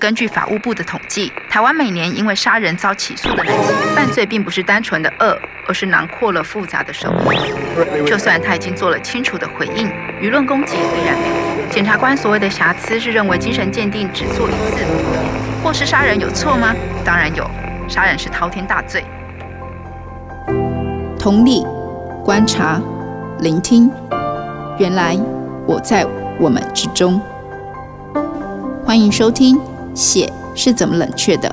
根据法务部的统计，台湾每年因为杀人遭起诉的男性，犯罪并不是单纯的恶，而是囊括了复杂的生活。就算他已经做了清楚的回应，舆论攻击依然没有。检察官所谓的瑕疵，是认为精神鉴定只做一次，或是杀人有错吗？当然有，杀人是滔天大罪。同理，观察，聆听，原来我在我们之中。欢迎收听《血是怎么冷却的》。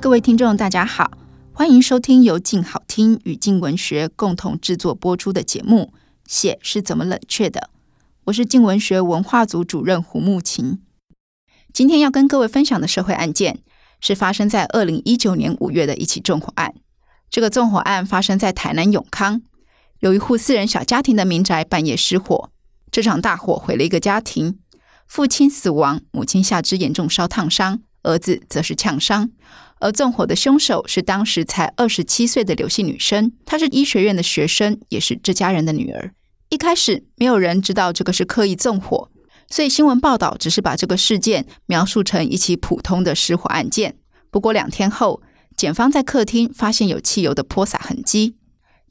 各位听众，大家好，欢迎收听由静好听与静文学共同制作播出的节目《血是怎么冷却的》。我是静文学文化组主任胡木琴。今天要跟各位分享的社会案件，是发生在二零一九年五月的一起纵火案。这个纵火案发生在台南永康，有一户四人小家庭的民宅半夜失火。这场大火毁了一个家庭，父亲死亡，母亲下肢严重烧烫伤，儿子则是呛伤。而纵火的凶手是当时才二十七岁的刘姓女生，她是医学院的学生，也是这家人的女儿。一开始没有人知道这个是刻意纵火，所以新闻报道只是把这个事件描述成一起普通的失火案件。不过两天后，检方在客厅发现有汽油的泼洒痕迹，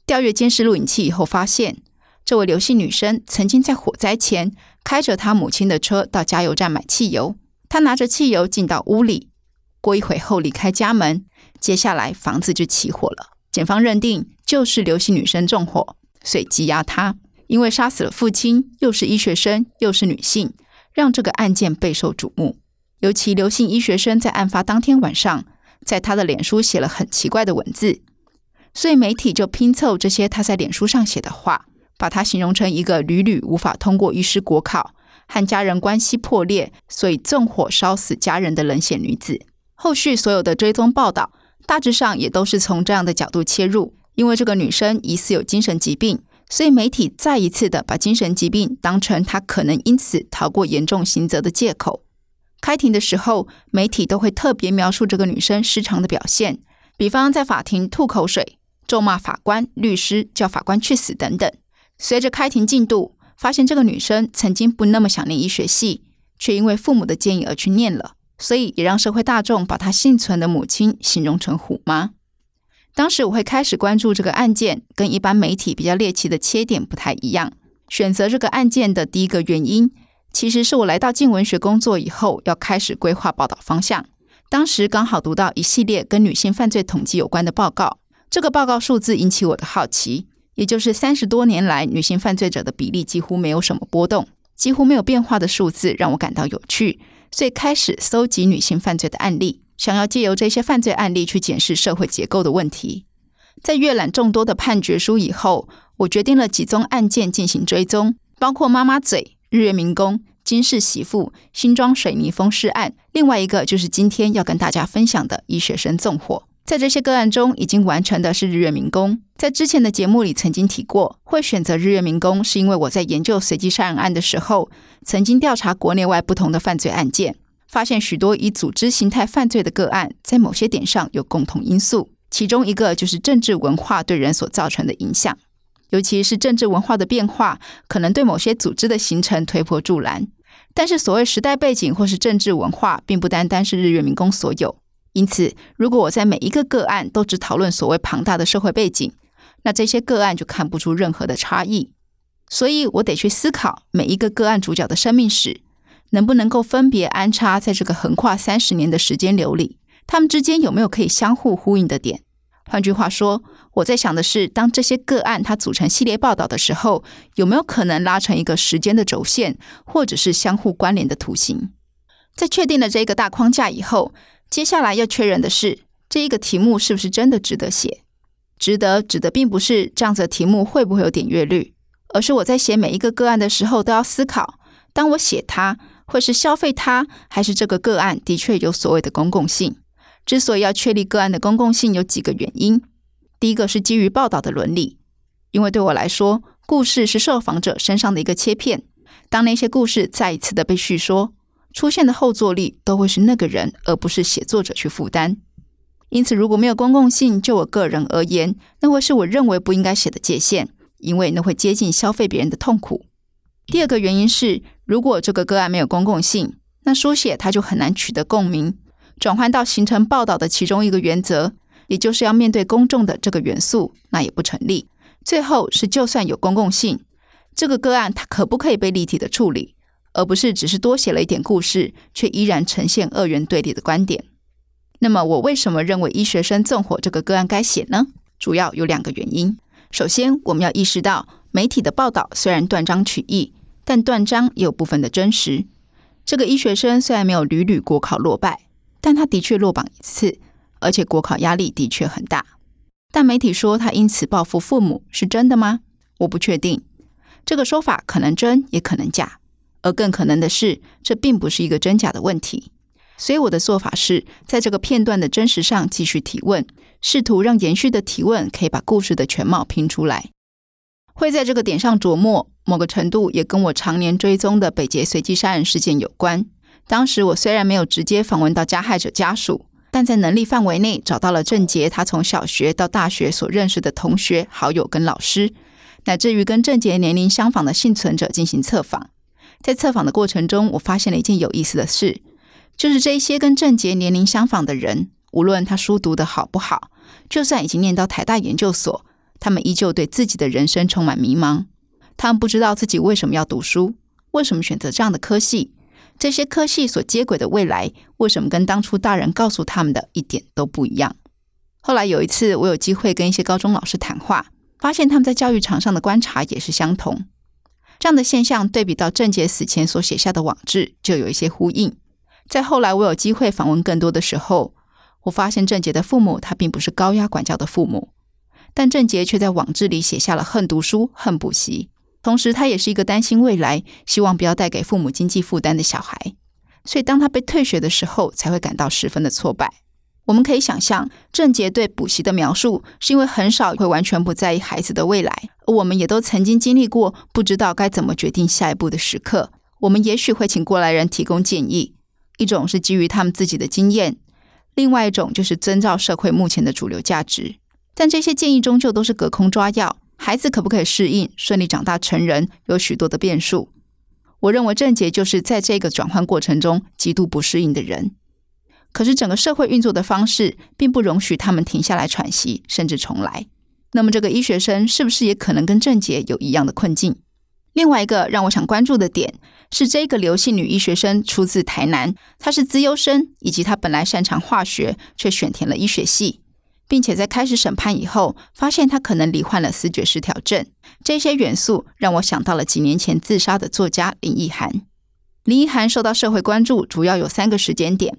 调阅监视录影器以后发现。这位刘姓女生曾经在火灾前开着她母亲的车到加油站买汽油。她拿着汽油进到屋里，过一会后离开家门。接下来房子就起火了。检方认定就是刘姓女生纵火，所以羁押她。因为杀死了父亲，又是医学生，又是女性，让这个案件备受瞩目。尤其刘姓医学生在案发当天晚上，在他的脸书写了很奇怪的文字，所以媒体就拼凑这些他在脸书上写的话。把她形容成一个屡屡无法通过医师国考，和家人关系破裂，所以纵火烧死家人的冷血女子。后续所有的追踪报道，大致上也都是从这样的角度切入。因为这个女生疑似有精神疾病，所以媒体再一次的把精神疾病当成她可能因此逃过严重刑责的借口。开庭的时候，媒体都会特别描述这个女生失常的表现，比方在法庭吐口水、咒骂法官、律师、叫法官去死等等。随着开庭进度，发现这个女生曾经不那么想念医学系，却因为父母的建议而去念了，所以也让社会大众把她幸存的母亲形容成“虎妈”。当时我会开始关注这个案件，跟一般媒体比较猎奇的切点不太一样。选择这个案件的第一个原因，其实是我来到静文学工作以后，要开始规划报道方向。当时刚好读到一系列跟女性犯罪统计有关的报告，这个报告数字引起我的好奇。也就是三十多年来，女性犯罪者的比例几乎没有什么波动，几乎没有变化的数字让我感到有趣，所以开始搜集女性犯罪的案例，想要借由这些犯罪案例去检视社会结构的问题。在阅览众多的判决书以后，我决定了几宗案件进行追踪，包括妈妈嘴、日月民工、金氏媳妇、新庄水泥封尸案，另外一个就是今天要跟大家分享的医学生纵火。在这些个案中，已经完成的是日月民工。在之前的节目里曾经提过，会选择日月民工，是因为我在研究随机杀人案的时候，曾经调查国内外不同的犯罪案件，发现许多以组织形态犯罪的个案，在某些点上有共同因素。其中一个就是政治文化对人所造成的影响，尤其是政治文化的变化，可能对某些组织的形成推波助澜。但是，所谓时代背景或是政治文化，并不单单是日月民工所有。因此，如果我在每一个个案都只讨论所谓庞大的社会背景，那这些个案就看不出任何的差异。所以我得去思考每一个个案主角的生命史，能不能够分别安插在这个横跨三十年的时间流里，他们之间有没有可以相互呼应的点？换句话说，我在想的是，当这些个案它组成系列报道的时候，有没有可能拉成一个时间的轴线，或者是相互关联的图形？在确定了这个大框架以后。接下来要确认的是，这一个题目是不是真的值得写？值得指的并不是这样子的题目会不会有点阅率，而是我在写每一个个案的时候都要思考：当我写它，会是消费它，还是这个个案的确有所谓的公共性？之所以要确立个案的公共性，有几个原因。第一个是基于报道的伦理，因为对我来说，故事是受访者身上的一个切片，当那些故事再一次的被叙说。出现的后坐力都会是那个人，而不是写作者去负担。因此，如果没有公共性，就我个人而言，那会是我认为不应该写的界限，因为那会接近消费别人的痛苦。第二个原因是，如果这个个案没有公共性，那书写它就很难取得共鸣。转换到形成报道的其中一个原则，也就是要面对公众的这个元素，那也不成立。最后是，就算有公共性，这个个案它可不可以被立体的处理，而不是只是多写了一点故事，却依然呈现二元对立的观点？那么，我为什么认为医学生纵火这个个案该写呢？主要有两个原因。首先，我们要意识到，媒体的报道虽然断章取义，但断章也有部分的真实。这个医学生虽然没有屡屡国考落败，但他的确落榜一次，而且国考压力的确很大。但媒体说他因此报复父母，是真的吗？我不确定。这个说法可能真，也可能假。而更可能的是，这并不是一个真假的问题。所以我的做法是在这个片段的真实上继续提问。试图让延续的提问可以把故事的全貌拼出来，会在这个点上琢磨，某个程度也跟我常年追踪的北捷随机杀人事件有关。当时我虽然没有直接访问到加害者家属，但在能力范围内找到了郑杰他从小学到大学所认识的同学、好友跟老师，乃至于跟郑杰年龄相仿的幸存者进行测访。在测访的过程中，我发现了一件有意思的事，就是这一些跟郑杰年龄相仿的人。无论他书读得好不好，就算已经念到台大研究所，他们依旧对自己的人生充满迷茫。他们不知道自己为什么要读书，为什么选择这样的科系，这些科系所接轨的未来，为什么跟当初大人告诉他们的一点都不一样？后来有一次，我有机会跟一些高中老师谈话，发现他们在教育场上的观察也是相同。这样的现象对比到郑杰死前所写下的网志，就有一些呼应。在后来我有机会访问更多的时候。我发现郑杰的父母，他并不是高压管教的父母，但郑杰却在网志里写下了恨读书、恨补习，同时他也是一个担心未来、希望不要带给父母经济负担的小孩。所以当他被退学的时候，才会感到十分的挫败。我们可以想象，郑杰对补习的描述，是因为很少会完全不在意孩子的未来。而我们也都曾经经历过不知道该怎么决定下一步的时刻。我们也许会请过来人提供建议，一种是基于他们自己的经验。另外一种就是遵照社会目前的主流价值，但这些建议终究都是隔空抓药。孩子可不可以适应、顺利长大成人，有许多的变数。我认为郑杰就是在这个转换过程中极度不适应的人。可是整个社会运作的方式并不容许他们停下来喘息，甚至重来。那么这个医学生是不是也可能跟郑杰有一样的困境？另外一个让我想关注的点。是这个刘姓女医学生出自台南，她是资优生，以及她本来擅长化学，却选填了医学系，并且在开始审判以后，发现她可能罹患了思觉失调症。这些元素让我想到了几年前自杀的作家林奕涵。林奕涵受到社会关注，主要有三个时间点：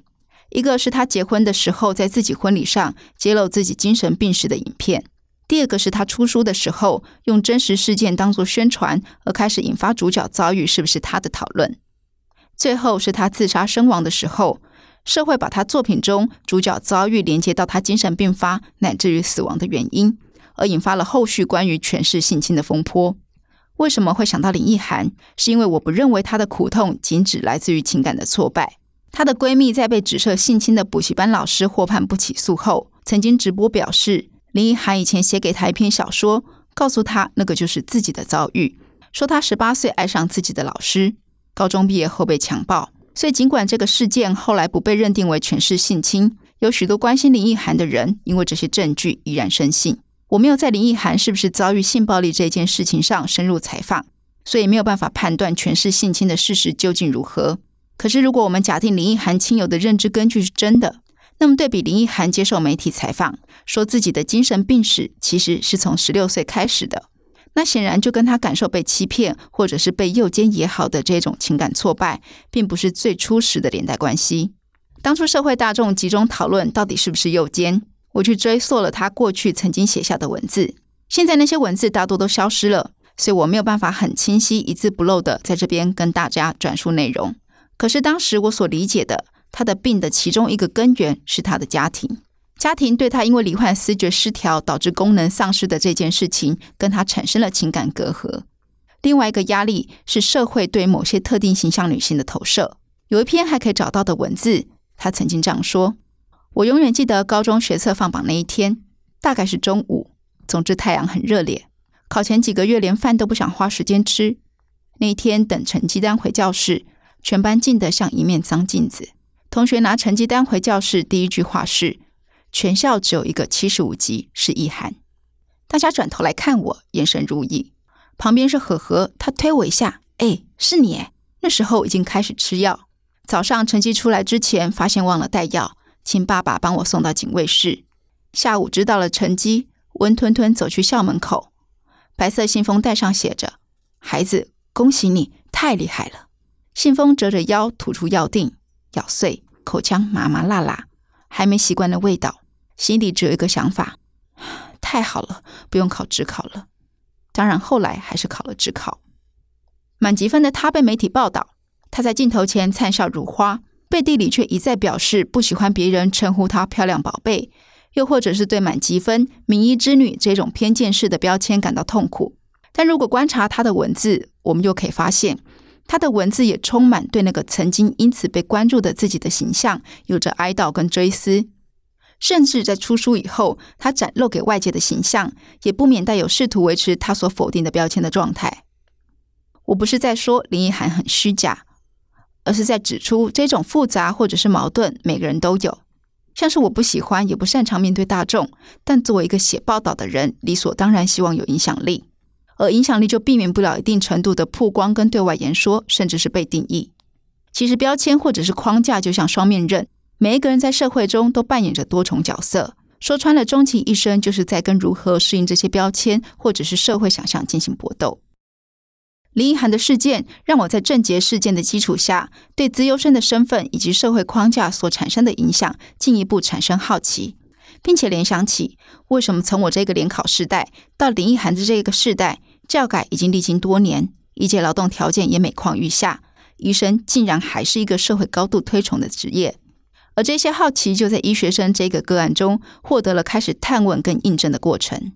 一个是他结婚的时候，在自己婚礼上揭露自己精神病史的影片。第二个是他出书的时候，用真实事件当作宣传，而开始引发主角遭遇是不是他的讨论。最后是他自杀身亡的时候，社会把他作品中主角遭遇连接到他精神病发乃至于死亡的原因，而引发了后续关于权势性侵的风波。为什么会想到林奕涵？是因为我不认为她的苦痛仅只来自于情感的挫败。她的闺蜜在被指涉性侵的补习班老师获判不起诉后，曾经直播表示。林奕涵以前写给她一篇小说，告诉她那个就是自己的遭遇。说她十八岁爱上自己的老师，高中毕业后被强暴。所以尽管这个事件后来不被认定为全是性侵，有许多关心林奕涵的人因为这些证据依然深信。我没有在林奕涵是不是遭遇性暴力这件事情上深入采访，所以没有办法判断全是性侵的事实究竟如何。可是如果我们假定林奕涵亲友的认知根据是真的，那么，对比林奕涵接受媒体采访，说自己的精神病史其实是从十六岁开始的，那显然就跟他感受被欺骗或者是被诱奸也好的这种情感挫败，并不是最初始的连带关系。当初社会大众集中讨论到底是不是诱奸，我去追溯了他过去曾经写下的文字，现在那些文字大多都消失了，所以我没有办法很清晰、一字不漏的在这边跟大家转述内容。可是当时我所理解的。他的病的其中一个根源是他的家庭，家庭对他因为罹患思觉失调导致功能丧失的这件事情，跟他产生了情感隔阂。另外一个压力是社会对某些特定形象女性的投射。有一篇还可以找到的文字，他曾经这样说：“我永远记得高中学测放榜那一天，大概是中午。总之太阳很热烈，考前几个月连饭都不想花时间吃。那一天等成绩单回教室，全班静得像一面脏镜子。同学拿成绩单回教室，第一句话是：“全校只有一个七十五级，是易涵。”大家转头来看我，眼神如意。旁边是何何，他推我一下：“哎，是你！”那时候已经开始吃药。早上成绩出来之前，发现忘了带药，请爸爸帮我送到警卫室。下午知道了成绩，温吞吞走去校门口，白色信封袋上写着：“孩子。”恭喜你，太厉害了！信封折着腰，吐出药锭，咬碎，口腔麻麻辣辣，还没习惯的味道。心里只有一个想法：太好了，不用考职考了。当然，后来还是考了职考。满级分的他被媒体报道，他在镜头前灿笑如花，背地里却一再表示不喜欢别人称呼他漂亮宝贝，又或者是对满级分、名医之女这种偏见式的标签感到痛苦。但如果观察他的文字，我们就可以发现，他的文字也充满对那个曾经因此被关注的自己的形象有着哀悼跟追思。甚至在出书以后，他展露给外界的形象，也不免带有试图维持他所否定的标签的状态。我不是在说林奕涵很虚假，而是在指出这种复杂或者是矛盾，每个人都有。像是我不喜欢也不擅长面对大众，但作为一个写报道的人，理所当然希望有影响力。而影响力就避免不了一定程度的曝光跟对外言说，甚至是被定义。其实标签或者是框架就像双面刃，每一个人在社会中都扮演着多重角色。说穿了，终其一生就是在跟如何适应这些标签或者是社会想象进行搏斗。林奕涵的事件让我在症结事件的基础下，对资优生的身份以及社会框架所产生的影响进一步产生好奇。并且联想起，为什么从我这个联考世代到林奕涵的这个世代，教改已经历经多年，一届劳动条件也每况愈下，医生竟然还是一个社会高度推崇的职业。而这些好奇就在医学生这个个案中获得了开始探问跟印证的过程。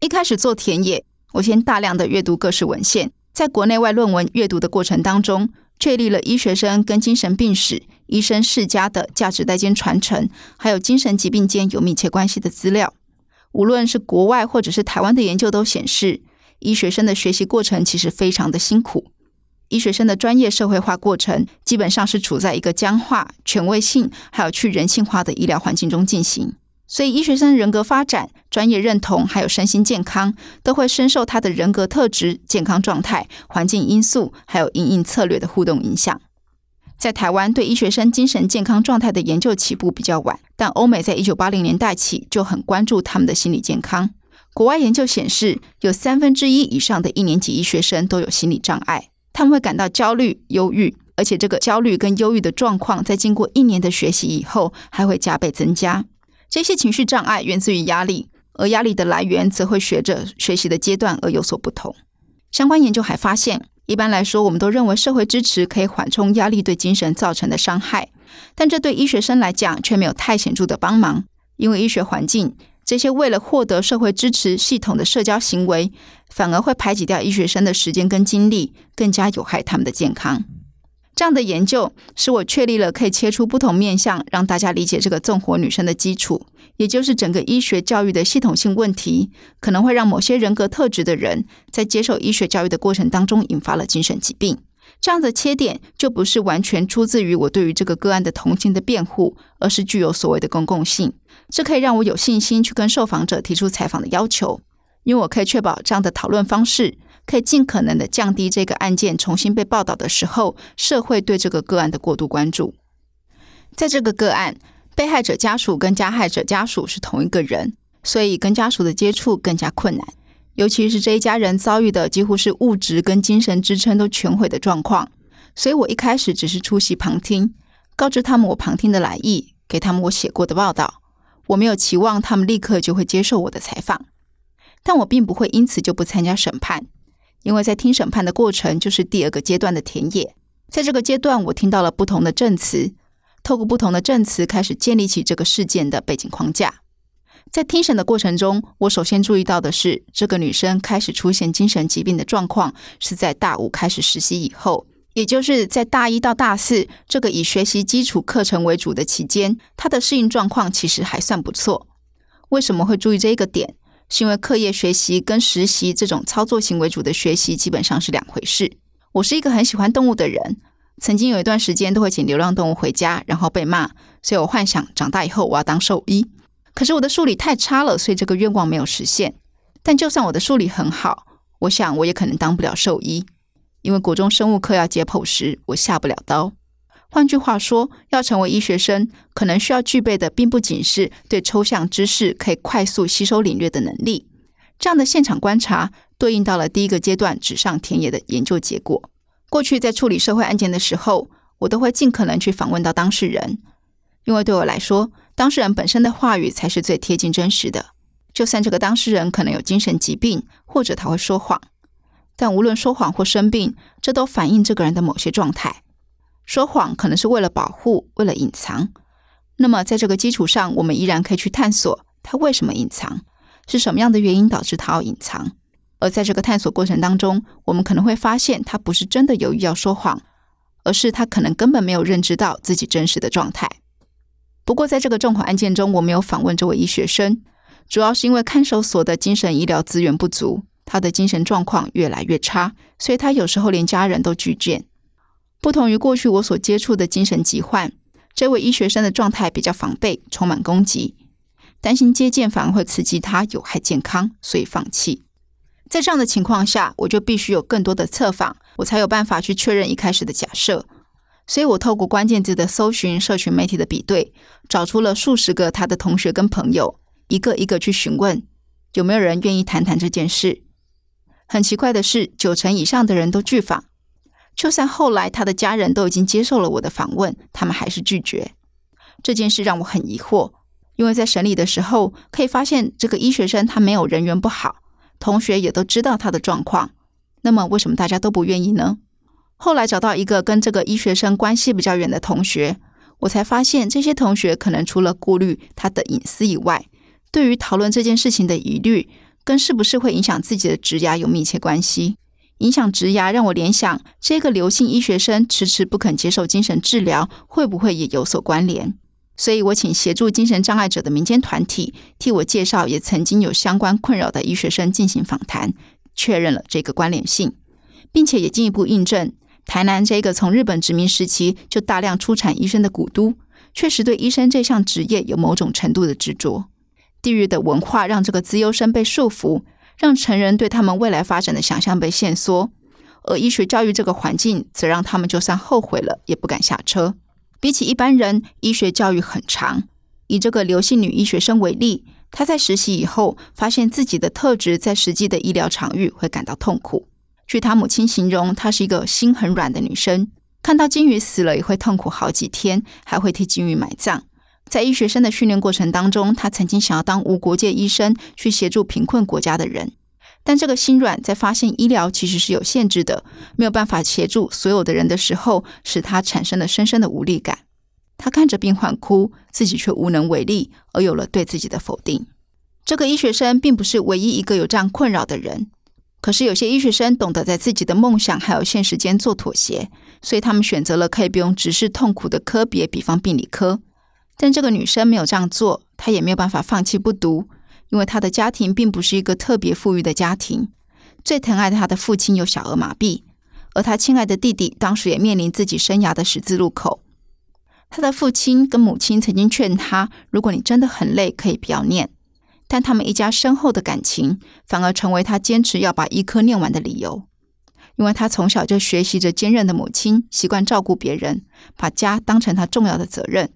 一开始做田野，我先大量的阅读各式文献，在国内外论文阅读的过程当中，确立了医学生跟精神病史。医生世家的价值代间传承，还有精神疾病间有密切关系的资料，无论是国外或者是台湾的研究都显示，医学生的学习过程其实非常的辛苦。医学生的专业社会化过程，基本上是处在一个僵化、权威性还有去人性化的医疗环境中进行，所以医学生人格发展、专业认同还有身心健康，都会深受他的人格特质、健康状态、环境因素还有应应策略的互动影响。在台湾，对医学生精神健康状态的研究起步比较晚，但欧美在一九八零年代起就很关注他们的心理健康。国外研究显示，有三分之一以上的一年级医学生都有心理障碍，他们会感到焦虑、忧郁，而且这个焦虑跟忧郁的状况在经过一年的学习以后还会加倍增加。这些情绪障碍源自于压力，而压力的来源则会随着学习的阶段而有所不同。相关研究还发现。一般来说，我们都认为社会支持可以缓冲压力对精神造成的伤害，但这对医学生来讲却没有太显著的帮忙。因为医学环境这些为了获得社会支持系统的社交行为，反而会排挤掉医学生的时间跟精力，更加有害他们的健康。这样的研究使我确立了可以切出不同面向，让大家理解这个纵火女生的基础。也就是整个医学教育的系统性问题，可能会让某些人格特质的人在接受医学教育的过程当中引发了精神疾病。这样的切点就不是完全出自于我对于这个个案的同情的辩护，而是具有所谓的公共性。这可以让我有信心去跟受访者提出采访的要求，因为我可以确保这样的讨论方式可以尽可能的降低这个案件重新被报道的时候，社会对这个个案的过度关注。在这个个案。被害者家属跟加害者家属是同一个人，所以跟家属的接触更加困难。尤其是这一家人遭遇的几乎是物质跟精神支撑都全毁的状况，所以我一开始只是出席旁听，告知他们我旁听的来意，给他们我写过的报道。我没有期望他们立刻就会接受我的采访，但我并不会因此就不参加审判，因为在听审判的过程就是第二个阶段的田野。在这个阶段，我听到了不同的证词。透过不同的证词，开始建立起这个事件的背景框架。在听审的过程中，我首先注意到的是，这个女生开始出现精神疾病的状况，是在大五开始实习以后，也就是在大一到大四这个以学习基础课程为主的期间，他的适应状况其实还算不错。为什么会注意这一个点？是因为课业学习跟实习这种操作型为主的学习基本上是两回事。我是一个很喜欢动物的人，曾经有一段时间都会请流浪动物回家，然后被骂，所以我幻想长大以后我要当兽医。可是我的数理太差了，所以这个愿望没有实现。但就算我的数理很好，我想我也可能当不了兽医，因为国中生物课要解剖时，我下不了刀。换句话说，要成为医学生，可能需要具备的，并不仅是对抽象知识可以快速吸收领略的能力。这样的现场观察，对应到了第一个阶段纸上田野的研究结果。过去在处理社会案件的时候，我都会尽可能去访问到当事人，因为对我来说，当事人本身的话语才是最贴近真实的。就算这个当事人可能有精神疾病，或者他会说谎，但无论说谎或生病，这都反映这个人的某些状态。说谎可能是为了保护，为了隐藏。那么，在这个基础上，我们依然可以去探索他为什么隐藏，是什么样的原因导致他要隐藏。而在这个探索过程当中，我们可能会发现，他不是真的有意要说谎，而是他可能根本没有认知到自己真实的状态。不过，在这个重款案件中，我没有访问这位医学生，主要是因为看守所的精神医疗资源不足，他的精神状况越来越差，所以他有时候连家人都拒见。不同于过去我所接触的精神疾患，这位医学生的状态比较防备，充满攻击，担心接见反而会刺激他有害健康，所以放弃。在这样的情况下，我就必须有更多的测访，我才有办法去确认一开始的假设。所以我透过关键字的搜寻、社群媒体的比对，找出了数十个他的同学跟朋友，一个一个去询问有没有人愿意谈谈这件事。很奇怪的是，九成以上的人都拒访。就算后来他的家人都已经接受了我的访问，他们还是拒绝。这件事让我很疑惑，因为在审理的时候可以发现，这个医学生他没有人缘不好，同学也都知道他的状况。那么为什么大家都不愿意呢？后来找到一个跟这个医学生关系比较远的同学，我才发现这些同学可能除了顾虑他的隐私以外，对于讨论这件事情的疑虑，跟是不是会影响自己的职涯有密切关系。影响职涯，让我联想，这个刘姓医学生迟迟不肯接受精神治疗，会不会也有所关联？所以我请协助精神障碍者的民间团体替我介绍，也曾经有相关困扰的医学生进行访谈，确认了这个关联性，并且也进一步印证，台南这个从日本殖民时期就大量出产医生的古都，确实对医生这项职业有某种程度的执着。地域的文化让这个资优生被束缚。让成人对他们未来发展的想象被限缩，而医学教育这个环境则让他们就算后悔了也不敢下车。比起一般人，医学教育很长。以这个刘姓女医学生为例，她在实习以后发现自己的特质在实际的医疗场域会感到痛苦。据她母亲形容，她是一个心很软的女生，看到金鱼死了也会痛苦好几天，还会替金鱼埋葬。在医学生的训练过程当中，他曾经想要当无国界医生，去协助贫困国家的人。但这个心软在发现医疗其实是有限制的，没有办法协助所有的人的时候，使他产生了深深的无力感。他看着病患哭，自己却无能为力，而有了对自己的否定。这个医学生并不是唯一一个有这样困扰的人，可是有些医学生懂得在自己的梦想还有现实间做妥协，所以他们选择了可以不用直视痛苦的科别，比方病理科。但这个女生没有这样做，她也没有办法放弃不读，因为她的家庭并不是一个特别富裕的家庭。最疼爱她的父亲有小儿麻痹，而她亲爱的弟弟当时也面临自己生涯的十字路口。他的父亲跟母亲曾经劝他：“如果你真的很累，可以不要念。”但他们一家深厚的感情，反而成为他坚持要把医科念完的理由。因为他从小就学习着坚韧的母亲，习惯照顾别人，把家当成他重要的责任。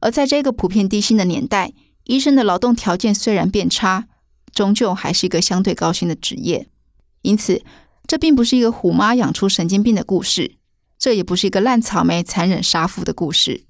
而在这个普遍低薪的年代，医生的劳动条件虽然变差，终究还是一个相对高薪的职业。因此，这并不是一个虎妈养出神经病的故事，这也不是一个烂草莓残忍杀父的故事。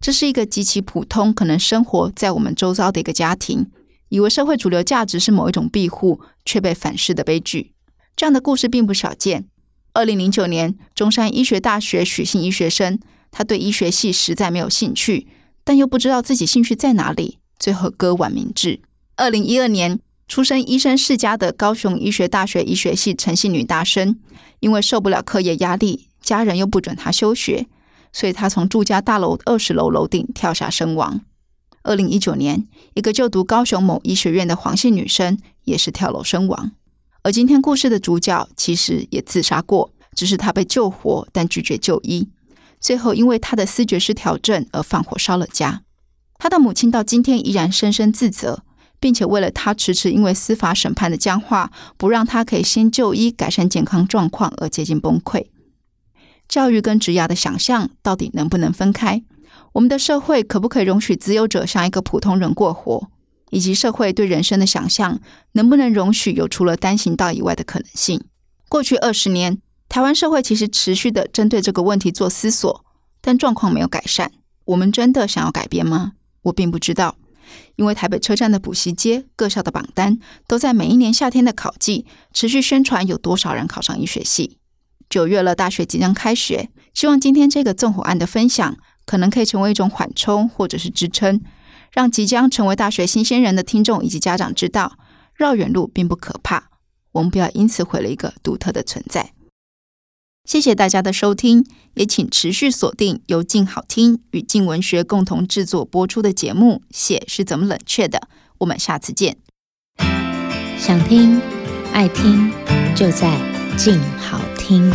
这是一个极其普通，可能生活在我们周遭的一个家庭，以为社会主流价值是某一种庇护，却被反噬的悲剧。这样的故事并不少见。二零零九年，中山医学大学许姓医学生，他对医学系实在没有兴趣。但又不知道自己兴趣在哪里，最后割腕明志。二零一二年，出身医生世家的高雄医学大学医学系陈姓女大生，因为受不了课业压力，家人又不准她休学，所以她从住家大楼二十楼楼顶跳下身亡。二零一九年，一个就读高雄某医学院的黄姓女生也是跳楼身亡。而今天故事的主角其实也自杀过，只是他被救活，但拒绝就医。最后，因为他的思觉失调症而放火烧了家。他的母亲到今天依然深深自责，并且为了他迟迟因为司法审判的僵化，不让他可以先就医改善健康状况而接近崩溃。教育跟职涯的想象到底能不能分开？我们的社会可不可以容许自由者像一个普通人过活？以及社会对人生的想象能不能容许有除了单行道以外的可能性？过去二十年，台湾社会其实持续的针对这个问题做思索，但状况没有改善。我们真的想要改变吗？我并不知道，因为台北车站的补习街、各校的榜单都在每一年夏天的考季持续宣传有多少人考上医学系。九月了，大学即将开学，希望今天这个纵火案的分享，可能可以成为一种缓冲或者是支撑。让即将成为大学新鲜人的听众以及家长知道，绕远路并不可怕，我们不要因此毁了一个独特的存在。谢谢大家的收听，也请持续锁定由静好听与静文学共同制作播出的节目《血是怎么冷却的》，我们下次见。想听爱听，就在静好听。